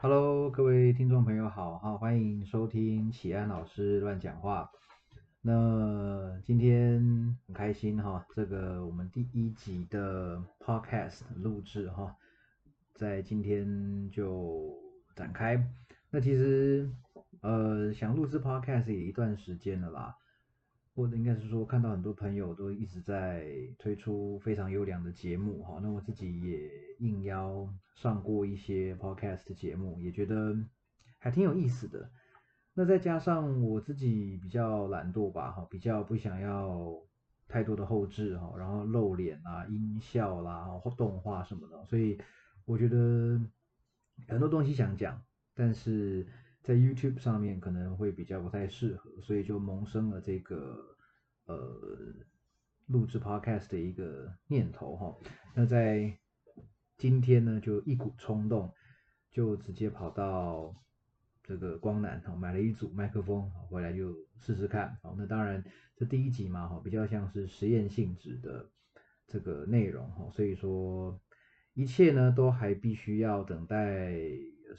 Hello，各位听众朋友好哈，欢迎收听启安老师乱讲话。那今天很开心哈，这个我们第一集的 Podcast 录制哈，在今天就展开。那其实呃，想录制 Podcast 也一段时间了啦。或者应该是说，看到很多朋友都一直在推出非常优良的节目哈，那我自己也应邀上过一些 podcast 节目，也觉得还挺有意思的。那再加上我自己比较懒惰吧哈，比较不想要太多的后置哈，然后露脸啊、音效啦、或动画什么的，所以我觉得很多东西想讲，但是。在 YouTube 上面可能会比较不太适合，所以就萌生了这个呃录制 Podcast 的一个念头哈。那在今天呢，就一股冲动，就直接跑到这个光南哈，买了一组麦克风，回来就试试看。好，那当然这第一集嘛哈，比较像是实验性质的这个内容哈，所以说一切呢都还必须要等待。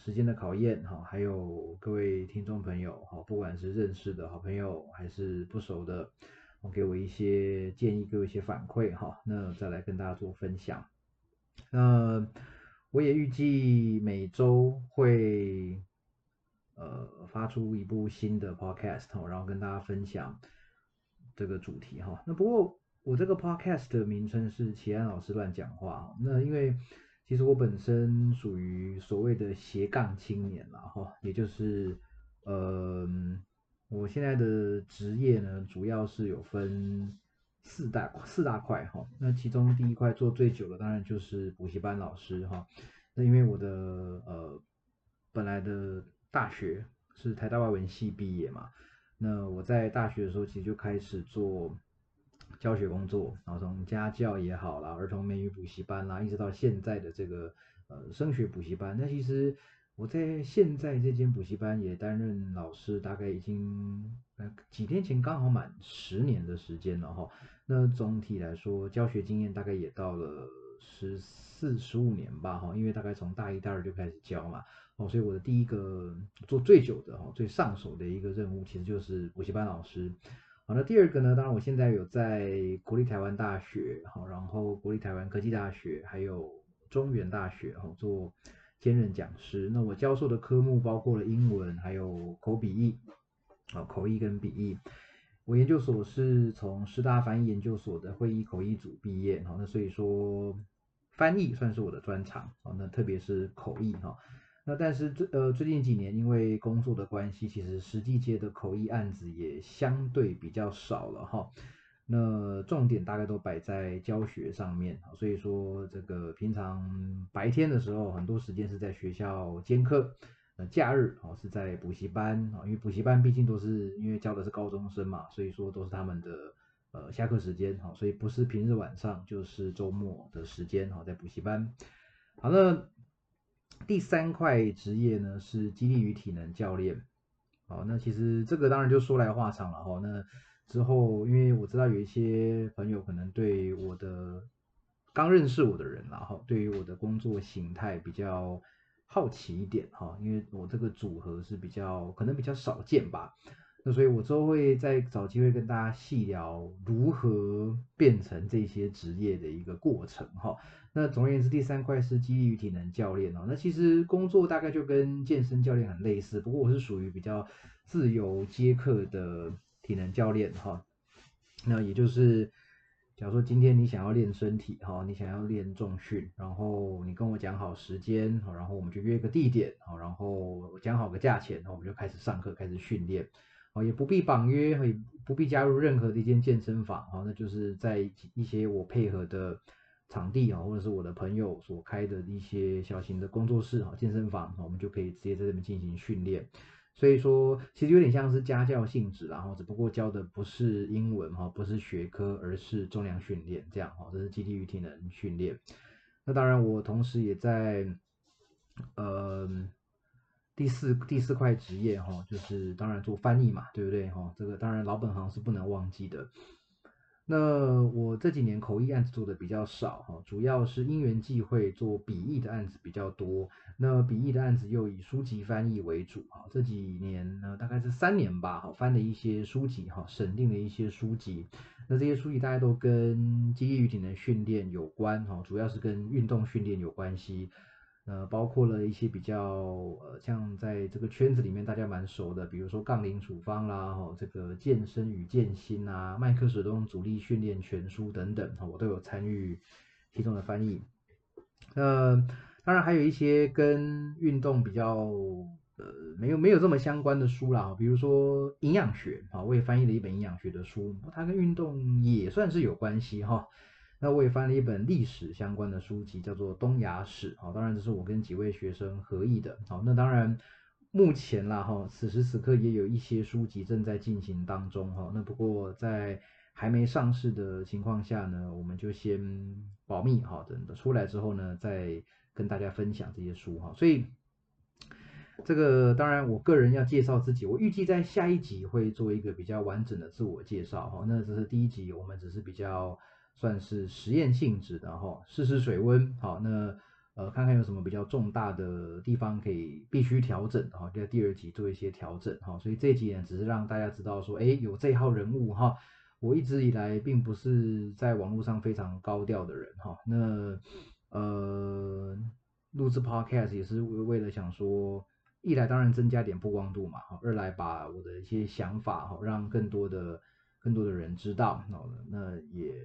时间的考验哈，还有各位听众朋友哈，不管是认识的好朋友还是不熟的，给我一些建议，给我一些反馈哈，那再来跟大家做分享。那我也预计每周会呃发出一部新的 podcast，然后跟大家分享这个主题哈。那不过我这个 podcast 的名称是齐安老师乱讲话，那因为。其实我本身属于所谓的斜杠青年了哈，也就是，呃，我现在的职业呢，主要是有分四大四大块哈。那其中第一块做最久的，当然就是补习班老师哈。那因为我的呃本来的大学是台大外文系毕业嘛，那我在大学的时候其实就开始做。教学工作，然后从家教也好啦，儿童美语补习班啦，一直到现在的这个呃升学补习班。那其实我在现在这间补习班也担任老师，大概已经呃几天前刚好满十年的时间了哈。那总体来说，教学经验大概也到了十四十五年吧哈，因为大概从大一大二就开始教嘛，哦，所以我的第一个做最久的哈，最上手的一个任务，其实就是补习班老师。好，那第二个呢？当然，我现在有在国立台湾大学，好，然后国立台湾科技大学，还有中原大学，哈，做兼任讲师。那我教授的科目包括了英文，还有口笔译，啊，口译跟笔译。我研究所是从师大翻译研究所的会议口译组毕业，好，那所以说翻译算是我的专长，好，那特别是口译，哈。那但是最呃最近几年因为工作的关系，其实实际接的口译案子也相对比较少了哈。那重点大概都摆在教学上面，所以说这个平常白天的时候很多时间是在学校兼课，呃假日哦是在补习班啊，因为补习班毕竟都是因为教的是高中生嘛，所以说都是他们的呃下课时间哈，所以不是平日晚上就是周末的时间哈，在补习班。好那。第三块职业呢是激励与体能教练，哦，那其实这个当然就说来话长了哈。那之后，因为我知道有一些朋友可能对我的刚认识我的人，然后对于我的工作形态比较好奇一点哈，因为我这个组合是比较可能比较少见吧。所以我之后会再找机会跟大家细聊如何变成这些职业的一个过程哈。那总而言之，第三块是激励与体能教练哦。那其实工作大概就跟健身教练很类似，不过我是属于比较自由接客的体能教练哈。那也就是，假如说今天你想要练身体哈，你想要练重训，然后你跟我讲好时间，然后我们就约个地点，然后讲好个价钱，然后我们就开始上课，开始训练。哦，也不必绑约，也不必加入任何的一间健身房，哦，那就是在一些我配合的场地啊，或者是我的朋友所开的一些小型的工作室哈，健身房，我们就可以直接在这边进行训练。所以说，其实有点像是家教性质，然后只不过教的不是英文哈，不是学科，而是重量训练这样哈，这是基地与体能训练。那当然，我同时也在，呃。第四第四块职业哈，就是当然做翻译嘛，对不对哈？这个当然老本行是不能忘记的。那我这几年口译案子做的比较少哈，主要是因缘际会做笔译的案子比较多。那笔译的案子又以书籍翻译为主哈。这几年呢，大概是三年吧，哈，翻了一些书籍哈，审定了一些书籍。那这些书籍大家都跟激励与体能训练有关哈，主要是跟运动训练有关系。呃，包括了一些比较呃，像在这个圈子里面大家蛮熟的，比如说杠铃处方啦，哈，这个健身与健心啊，麦克史东阻力训练全书等等，哈，我都有参与其中的翻译。那当然还有一些跟运动比较呃没有没有这么相关的书啦，比如说营养学，啊，我也翻译了一本营养学的书，它跟运动也算是有关系哈。那我也翻了一本历史相关的书籍，叫做《东亚史》好，当然这是我跟几位学生合译的。好，那当然目前啦哈，此时此刻也有一些书籍正在进行当中哈。那不过在还没上市的情况下呢，我们就先保密哈，等等出来之后呢，再跟大家分享这些书哈。所以这个当然我个人要介绍自己，我预计在下一集会做一个比较完整的自我介绍哈。那这是第一集，我们只是比较。算是实验性质的哈，试试水温。好，那呃看看有什么比较重大的地方可以必须调整哈，在第二集做一些调整哈。所以这集呢，只是让大家知道说，哎，有这号人物哈。我一直以来并不是在网络上非常高调的人哈。那呃录制 podcast 也是为了想说，一来当然增加点曝光度嘛，二来把我的一些想法哈，让更多的更多的人知道。那那也。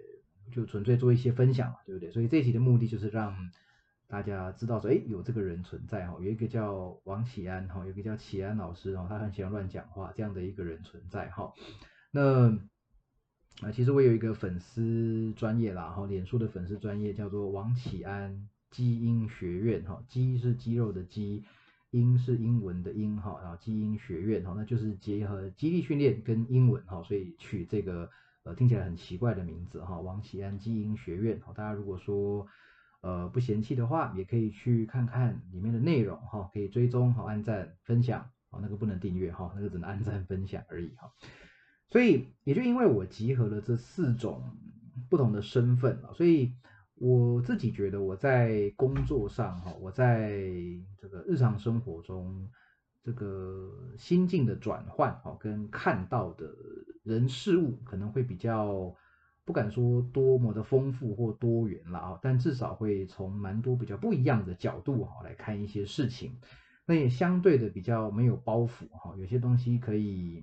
就纯粹做一些分享嘛，对不对？所以这期的目的就是让大家知道说，哎，有这个人存在哈，有一个叫王启安哈，有一个叫启安老师哈，他很喜欢乱讲话这样的一个人存在哈。那啊，其实我有一个粉丝专业啦哈，脸书的粉丝专业叫做王启安基因学院哈，基是肌肉的基，因是英文的英哈，然后基因学院哈，那就是结合肌力训练跟英文哈，所以取这个。呃，听起来很奇怪的名字哈，王启安基因学院。好，大家如果说呃不嫌弃的话，也可以去看看里面的内容哈，可以追踪好，按赞分享好，那个不能订阅哈，那个只能按赞分享而已哈。所以也就因为我集合了这四种不同的身份啊，所以我自己觉得我在工作上哈，我在这个日常生活中。这个心境的转换，哦，跟看到的人事物可能会比较不敢说多么的丰富或多元了啊，但至少会从蛮多比较不一样的角度哈来看一些事情，那也相对的比较没有包袱哈，有些东西可以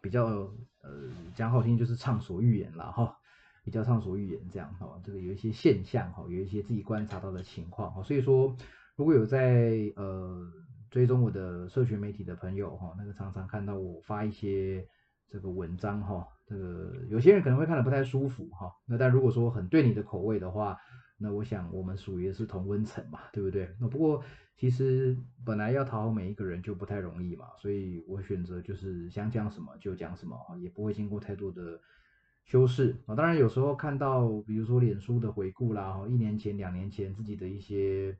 比较呃讲好听就是畅所欲言了哈，比较畅所欲言这样哈，这个有一些现象哈，有一些自己观察到的情况哈，所以说如果有在呃。追踪我的社群媒体的朋友哈，那个常常看到我发一些这个文章哈，这个有些人可能会看得不太舒服哈，那但如果说很对你的口味的话，那我想我们属于是同温层嘛，对不对？那不过其实本来要讨好每一个人就不太容易嘛，所以我选择就是想讲什么就讲什么也不会经过太多的修饰啊。当然有时候看到比如说脸书的回顾啦，哈，一年前、两年前自己的一些。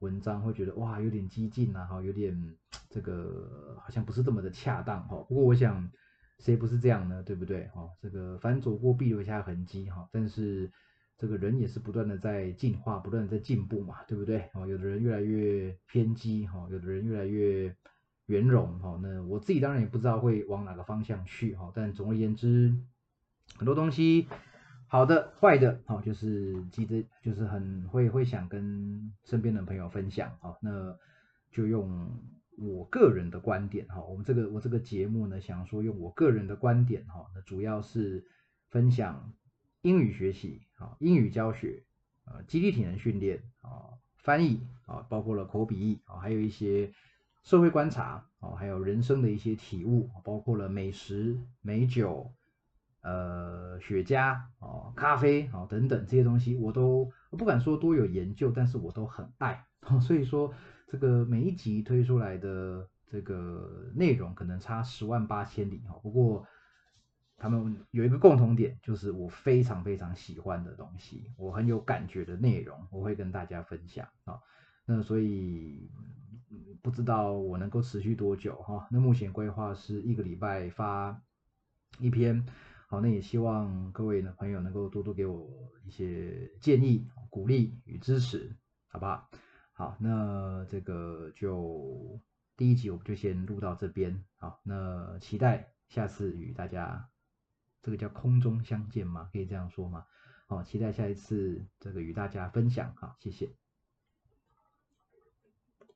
文章会觉得哇有点激进啊，哈，有点这个好像不是这么的恰当哈。不过我想谁不是这样呢，对不对哈？这个反走过必留下痕迹哈。但是这个人也是不断的在进化，不断的在进步嘛，对不对？哦，有的人越来越偏激哈，有的人越来越圆融哈。那我自己当然也不知道会往哪个方向去哈。但总而言之，很多东西。好的，坏的，好，就是记得，就是很会会想跟身边的朋友分享，好，那就用我个人的观点，哈，我们这个我这个节目呢，想说用我个人的观点，哈，那主要是分享英语学习，啊，英语教学，啊，基地体能训练，啊，翻译，啊，包括了口笔译，啊，还有一些社会观察，啊，还有人生的一些体悟，包括了美食、美酒。呃，雪茄哦，咖啡哦等等这些东西，我都不敢说多有研究，但是我都很爱。所以说，这个每一集推出来的这个内容可能差十万八千里哈。不过他们有一个共同点，就是我非常非常喜欢的东西，我很有感觉的内容，我会跟大家分享啊。那所以不知道我能够持续多久哈？那目前规划是一个礼拜发一篇。好，那也希望各位呢朋友能够多多给我一些建议、鼓励与支持，好不好？好，那这个就第一集我们就先录到这边，好，那期待下次与大家，这个叫空中相见吗？可以这样说吗？好，期待下一次这个与大家分享，好，谢谢。